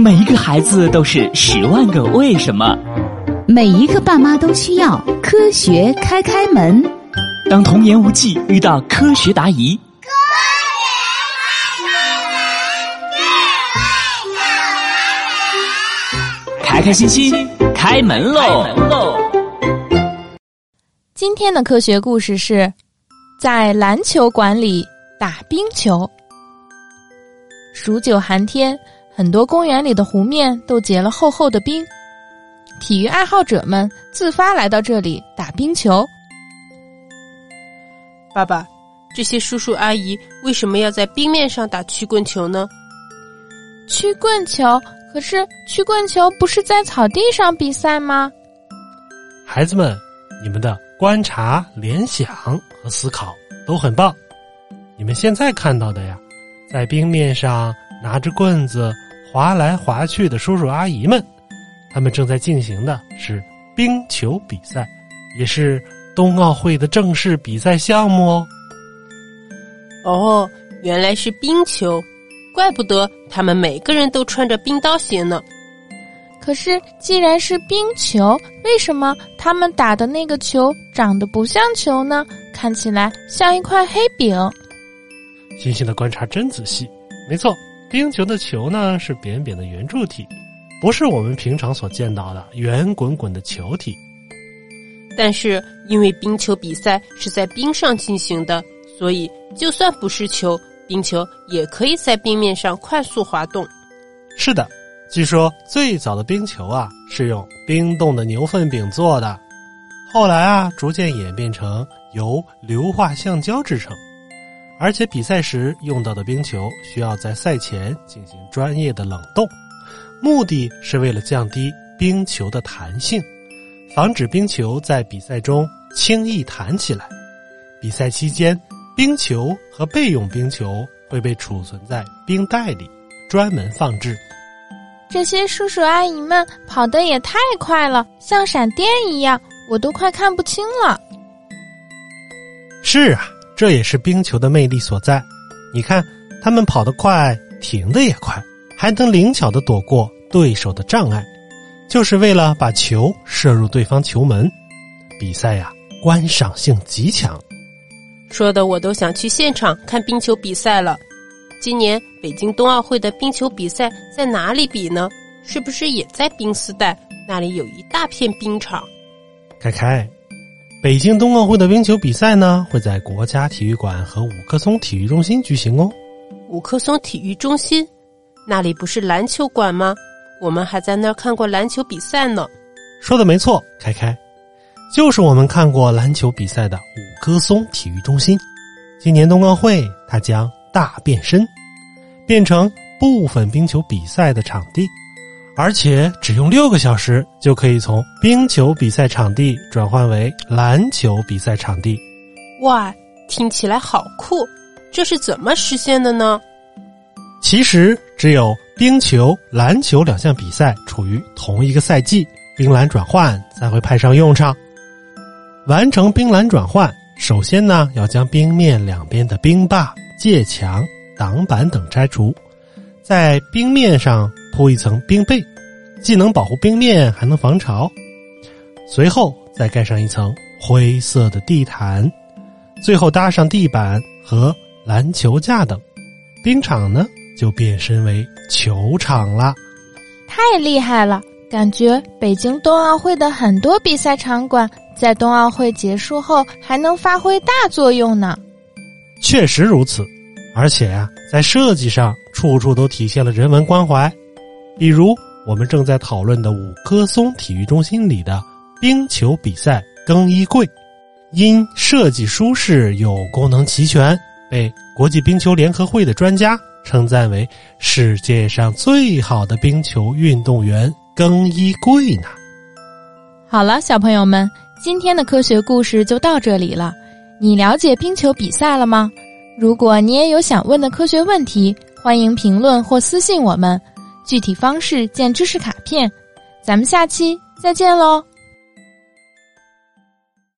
每一个孩子都是十万个为什么，每一个爸妈都需要科学开开门。当童言无忌遇到科学答疑，开开心心开门喽！今天的科学故事是在篮球馆里打冰球。数九寒天。很多公园里的湖面都结了厚厚的冰，体育爱好者们自发来到这里打冰球。爸爸，这些叔叔阿姨为什么要在冰面上打曲棍球呢？曲棍球？可是曲棍球不是在草地上比赛吗？孩子们，你们的观察、联想和思考都很棒。你们现在看到的呀，在冰面上拿着棍子。划来划去的叔叔阿姨们，他们正在进行的是冰球比赛，也是冬奥会的正式比赛项目哦。哦，原来是冰球，怪不得他们每个人都穿着冰刀鞋呢。可是，既然是冰球，为什么他们打的那个球长得不像球呢？看起来像一块黑饼。星星的观察真仔细，没错。冰球的球呢是扁扁的圆柱体，不是我们平常所见到的圆滚滚的球体。但是因为冰球比赛是在冰上进行的，所以就算不是球，冰球也可以在冰面上快速滑动。是的，据说最早的冰球啊是用冰冻的牛粪饼做的，后来啊逐渐演变成由硫化橡胶制成。而且比赛时用到的冰球需要在赛前进行专业的冷冻，目的是为了降低冰球的弹性，防止冰球在比赛中轻易弹起来。比赛期间，冰球和备用冰球会被储存在冰袋里，专门放置。这些叔叔阿姨们跑得也太快了，像闪电一样，我都快看不清了。是啊。这也是冰球的魅力所在，你看，他们跑得快，停得也快，还能灵巧的躲过对手的障碍，就是为了把球射入对方球门。比赛呀，观赏性极强，说的我都想去现场看冰球比赛了。今年北京冬奥会的冰球比赛在哪里比呢？是不是也在冰丝带那里有一大片冰场？凯凯。北京冬奥会的冰球比赛呢，会在国家体育馆和五棵松体育中心举行哦。五棵松体育中心，那里不是篮球馆吗？我们还在那儿看过篮球比赛呢。说的没错，开开，就是我们看过篮球比赛的五棵松体育中心。今年冬奥会，它将大变身，变成部分冰球比赛的场地。而且只用六个小时就可以从冰球比赛场地转换为篮球比赛场地，哇，听起来好酷！这是怎么实现的呢？其实只有冰球、篮球两项比赛处于同一个赛季，冰篮转换才会派上用场。完成冰篮转换，首先呢要将冰面两边的冰坝、界墙、挡板等拆除，在冰面上。铺一层冰被，既能保护冰面，还能防潮。随后再盖上一层灰色的地毯，最后搭上地板和篮球架等，冰场呢就变身为球场了。太厉害了！感觉北京冬奥会的很多比赛场馆在冬奥会结束后还能发挥大作用呢。确实如此，而且呀，在设计上处处都体现了人文关怀。比如我们正在讨论的五棵松体育中心里的冰球比赛更衣柜，因设计舒适又功能齐全，被国际冰球联合会的专家称赞为世界上最好的冰球运动员更衣柜呢。好了，小朋友们，今天的科学故事就到这里了。你了解冰球比赛了吗？如果你也有想问的科学问题，欢迎评论或私信我们。具体方式见知识卡片，咱们下期再见喽。